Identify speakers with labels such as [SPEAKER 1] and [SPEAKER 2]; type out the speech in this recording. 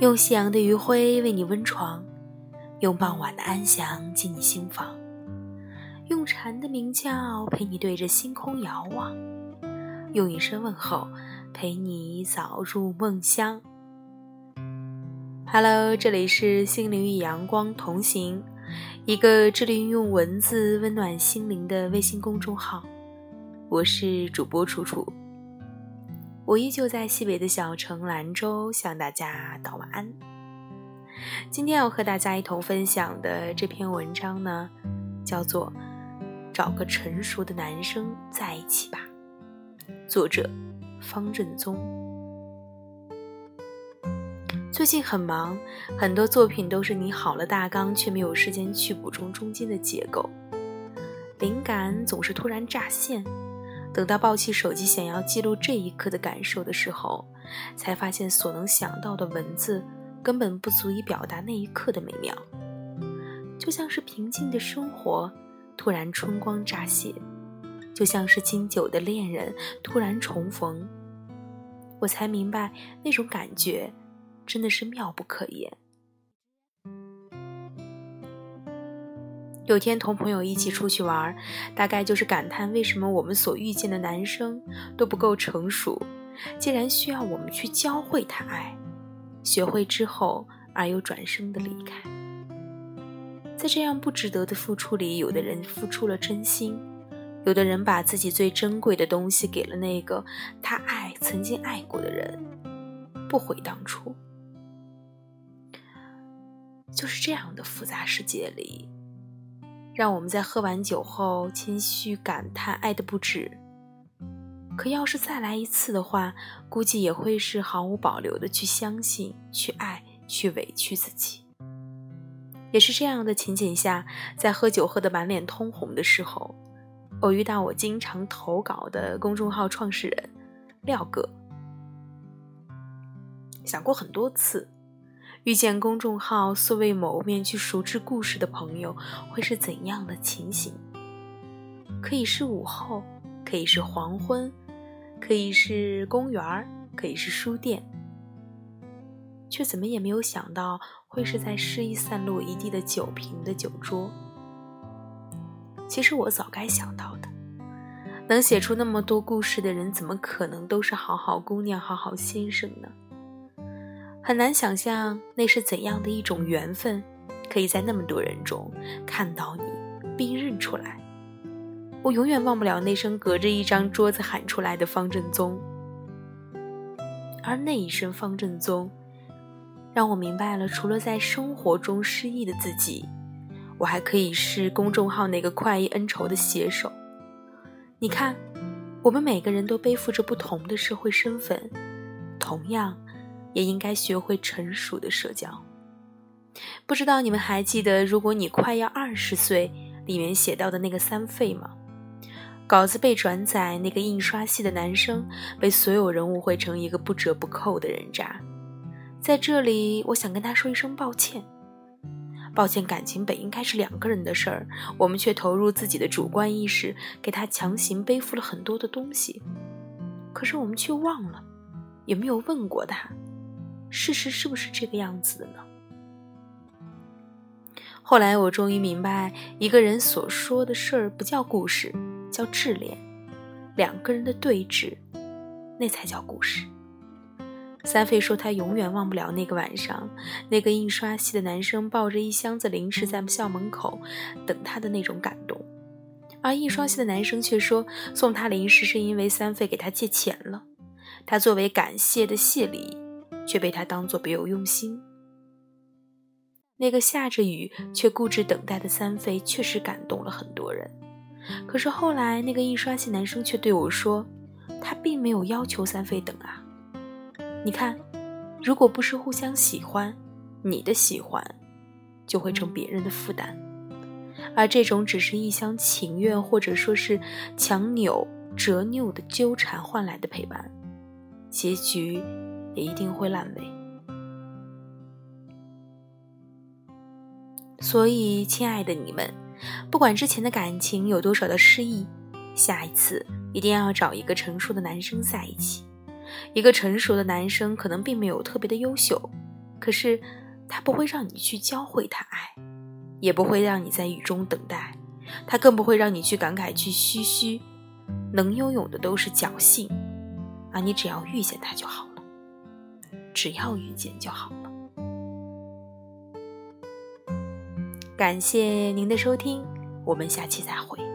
[SPEAKER 1] 用夕阳的余晖为你温床，用傍晚的安详进你心房，用蝉的鸣叫陪你对着星空遥望，用一声问候陪你早入梦乡。Hello，这里是心灵与阳光同行，一个致力于用文字温暖心灵的微信公众号。我是主播楚楚。我依旧在西北的小城兰州向大家道晚安。今天要和大家一同分享的这篇文章呢，叫做《找个成熟的男生在一起吧》，作者方正宗。最近很忙，很多作品都是拟好了大纲，却没有时间去补充中间的结构，灵感总是突然乍现。等到抱起手机想要记录这一刻的感受的时候，才发现所能想到的文字根本不足以表达那一刻的美妙。就像是平静的生活突然春光乍泄，就像是经久的恋人突然重逢，我才明白那种感觉真的是妙不可言。有天同朋友一起出去玩，大概就是感叹为什么我们所遇见的男生都不够成熟，竟然需要我们去教会他爱，学会之后而又转身的离开。在这样不值得的付出里，有的人付出了真心，有的人把自己最珍贵的东西给了那个他爱曾经爱过的人，不悔当初。就是这样的复杂世界里。让我们在喝完酒后谦虚感叹爱的不止。可要是再来一次的话，估计也会是毫无保留的去相信、去爱、去委屈自己。也是这样的情景下，在喝酒喝得满脸通红的时候，我遇到我经常投稿的公众号创始人廖哥，想过很多次。遇见公众号素未谋面去熟知故事的朋友，会是怎样的情形？可以是午后，可以是黄昏，可以是公园，可以是书店，却怎么也没有想到会是在诗意散落一地的酒瓶的酒桌。其实我早该想到的，能写出那么多故事的人，怎么可能都是好好姑娘、好好先生呢？很难想象那是怎样的一种缘分，可以在那么多人中看到你并认出来。我永远忘不了那声隔着一张桌子喊出来的方正宗，而那一声方正宗，让我明白了，除了在生活中失意的自己，我还可以是公众号那个快意恩仇的写手。你看，我们每个人都背负着不同的社会身份，同样。也应该学会成熟的社交。不知道你们还记得《如果你快要二十岁》里面写到的那个三废吗？稿子被转载，那个印刷系的男生被所有人误会成一个不折不扣的人渣。在这里，我想跟他说一声抱歉。抱歉，感情本应该是两个人的事儿，我们却投入自己的主观意识，给他强行背负了很多的东西。可是我们却忘了，也没有问过他？事实是不是这个样子的呢？后来我终于明白，一个人所说的事儿不叫故事，叫智联。两个人的对峙，那才叫故事。三费说他永远忘不了那个晚上，那个印刷系的男生抱着一箱子零食在校门口等他的那种感动，而印刷系的男生却说送他零食是因为三费给他借钱了，他作为感谢的谢礼。却被他当作别有用心。那个下着雨却固执等待的三飞，确实感动了很多人。可是后来，那个印刷系男生却对我说，他并没有要求三飞等啊。你看，如果不是互相喜欢，你的喜欢就会成别人的负担，而这种只是一厢情愿，或者说是强扭折扭的纠缠换来的陪伴，结局。也一定会烂尾。所以亲爱的你们不管之前的感情有多少的失意下一次一定要找一个成熟的男生在一起。一个成熟的男生可能并没有特别的优秀可是他不会让你去教会他爱也不会让你在雨中等待他更不会让你去感慨去嘘嘘能拥有的都是侥幸而你只要遇见他就好。只要遇见就好了。感谢您的收听我们下期再会。